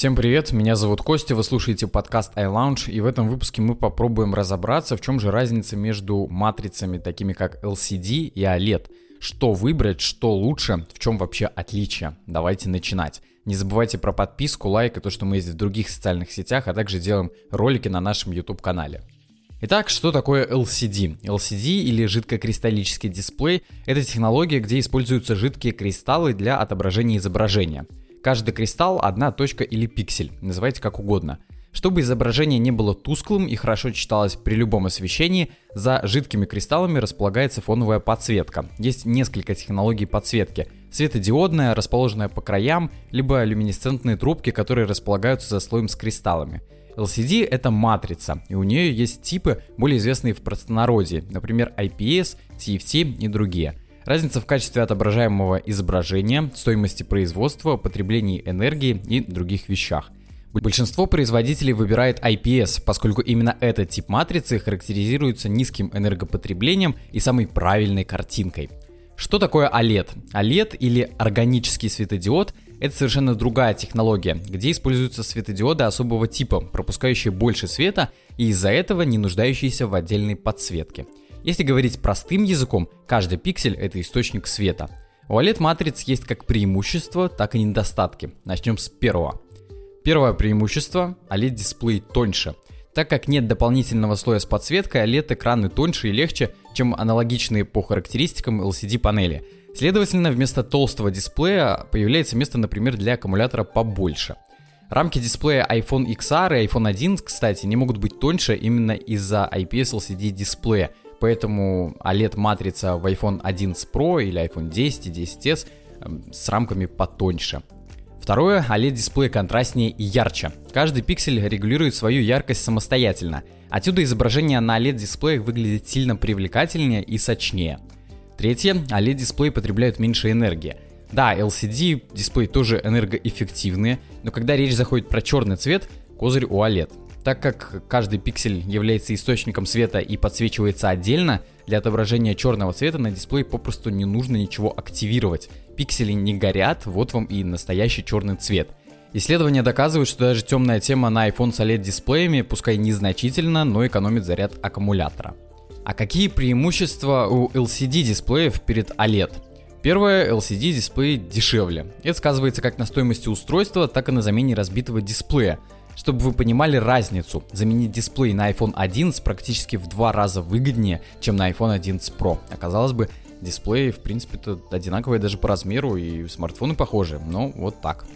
Всем привет, меня зовут Костя, вы слушаете подкаст iLounge, и в этом выпуске мы попробуем разобраться, в чем же разница между матрицами, такими как LCD и OLED. Что выбрать, что лучше, в чем вообще отличие. Давайте начинать. Не забывайте про подписку, лайк и то, что мы есть в других социальных сетях, а также делаем ролики на нашем YouTube-канале. Итак, что такое LCD? LCD или жидкокристаллический дисплей – это технология, где используются жидкие кристаллы для отображения изображения – Каждый кристалл – одна точка или пиксель, называйте как угодно. Чтобы изображение не было тусклым и хорошо читалось при любом освещении, за жидкими кристаллами располагается фоновая подсветка. Есть несколько технологий подсветки. Светодиодная, расположенная по краям, либо люминесцентные трубки, которые располагаются за слоем с кристаллами. LCD — это матрица, и у нее есть типы, более известные в простонародье, например, IPS, TFT и другие — Разница в качестве отображаемого изображения, стоимости производства, потреблении энергии и других вещах. Большинство производителей выбирает IPS, поскольку именно этот тип матрицы характеризуется низким энергопотреблением и самой правильной картинкой. Что такое OLED? OLED или органический светодиод – это совершенно другая технология, где используются светодиоды особого типа, пропускающие больше света и из-за этого не нуждающиеся в отдельной подсветке – если говорить простым языком, каждый пиксель это источник света. У OLED-матриц есть как преимущества, так и недостатки. Начнем с первого. Первое преимущество – OLED-дисплей тоньше. Так как нет дополнительного слоя с подсветкой, OLED-экраны тоньше и легче, чем аналогичные по характеристикам LCD-панели. Следовательно, вместо толстого дисплея появляется место, например, для аккумулятора побольше. Рамки дисплея iPhone XR и iPhone 1, кстати, не могут быть тоньше именно из-за IPS LCD дисплея, Поэтому OLED-матрица в iPhone 11 Pro или iPhone 10 и 10s эм, с рамками потоньше. Второе, OLED-дисплей контрастнее и ярче. Каждый пиксель регулирует свою яркость самостоятельно. Отсюда изображение на OLED-дисплеях выглядит сильно привлекательнее и сочнее. Третье, OLED-дисплей потребляют меньше энергии. Да, LCD-дисплей тоже энергоэффективные, но когда речь заходит про черный цвет, козырь у OLED. Так как каждый пиксель является источником света и подсвечивается отдельно, для отображения черного цвета на дисплее попросту не нужно ничего активировать. Пиксели не горят, вот вам и настоящий черный цвет. Исследования доказывают, что даже темная тема на iPhone с OLED-дисплеями, пускай незначительно, но экономит заряд аккумулятора. А какие преимущества у LCD-дисплеев перед OLED? Первое, LCD-дисплей дешевле. Это сказывается как на стоимости устройства, так и на замене разбитого дисплея. Чтобы вы понимали разницу, заменить дисплей на iPhone 11 практически в два раза выгоднее, чем на iPhone 11 Pro. Оказалось бы, дисплеи, в принципе-то, одинаковые даже по размеру и смартфоны похожи, но вот так.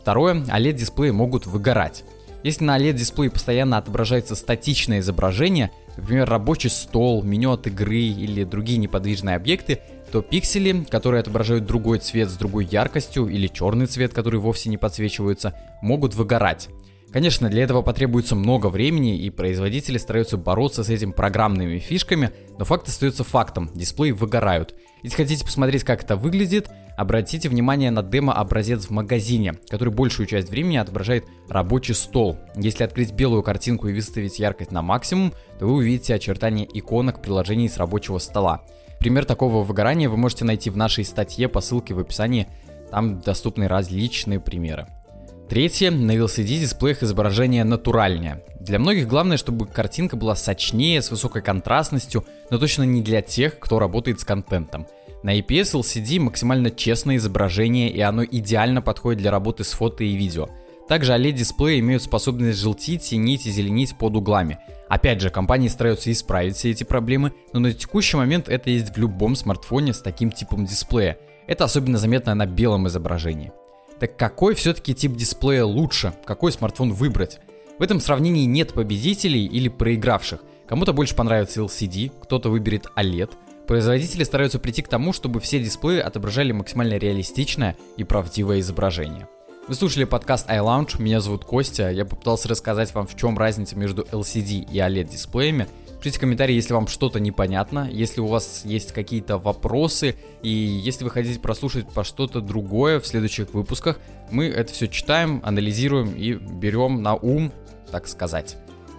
Второе, OLED-дисплеи могут выгорать. Если на OLED-дисплее постоянно отображается статичное изображение, например, рабочий стол, меню от игры или другие неподвижные объекты, то пиксели, которые отображают другой цвет с другой яркостью или черный цвет, который вовсе не подсвечиваются, могут выгорать. Конечно, для этого потребуется много времени, и производители стараются бороться с этим программными фишками, но факт остается фактом, дисплеи выгорают. Если хотите посмотреть, как это выглядит, обратите внимание на демо-образец в магазине, который большую часть времени отображает рабочий стол. Если открыть белую картинку и выставить яркость на максимум, то вы увидите очертания иконок приложений с рабочего стола. Пример такого выгорания вы можете найти в нашей статье по ссылке в описании, там доступны различные примеры. Третье, на LCD-дисплеях изображение натуральнее. Для многих главное, чтобы картинка была сочнее, с высокой контрастностью, но точно не для тех, кто работает с контентом. На IPS LCD максимально честное изображение, и оно идеально подходит для работы с фото и видео. Также OLED-дисплеи имеют способность желтить, синить и зеленить под углами. Опять же, компании стараются исправить все эти проблемы, но на текущий момент это есть в любом смартфоне с таким типом дисплея. Это особенно заметно на белом изображении. Так какой все-таки тип дисплея лучше? Какой смартфон выбрать? В этом сравнении нет победителей или проигравших. Кому-то больше понравится LCD, кто-то выберет OLED. Производители стараются прийти к тому, чтобы все дисплеи отображали максимально реалистичное и правдивое изображение. Вы слушали подкаст iLounge, меня зовут Костя, я попытался рассказать вам, в чем разница между LCD и OLED дисплеями – Пишите комментарии, если вам что-то непонятно, если у вас есть какие-то вопросы, и если вы хотите прослушать по что-то другое в следующих выпусках, мы это все читаем, анализируем и берем на ум, так сказать.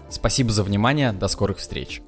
Спасибо за внимание, до скорых встреч.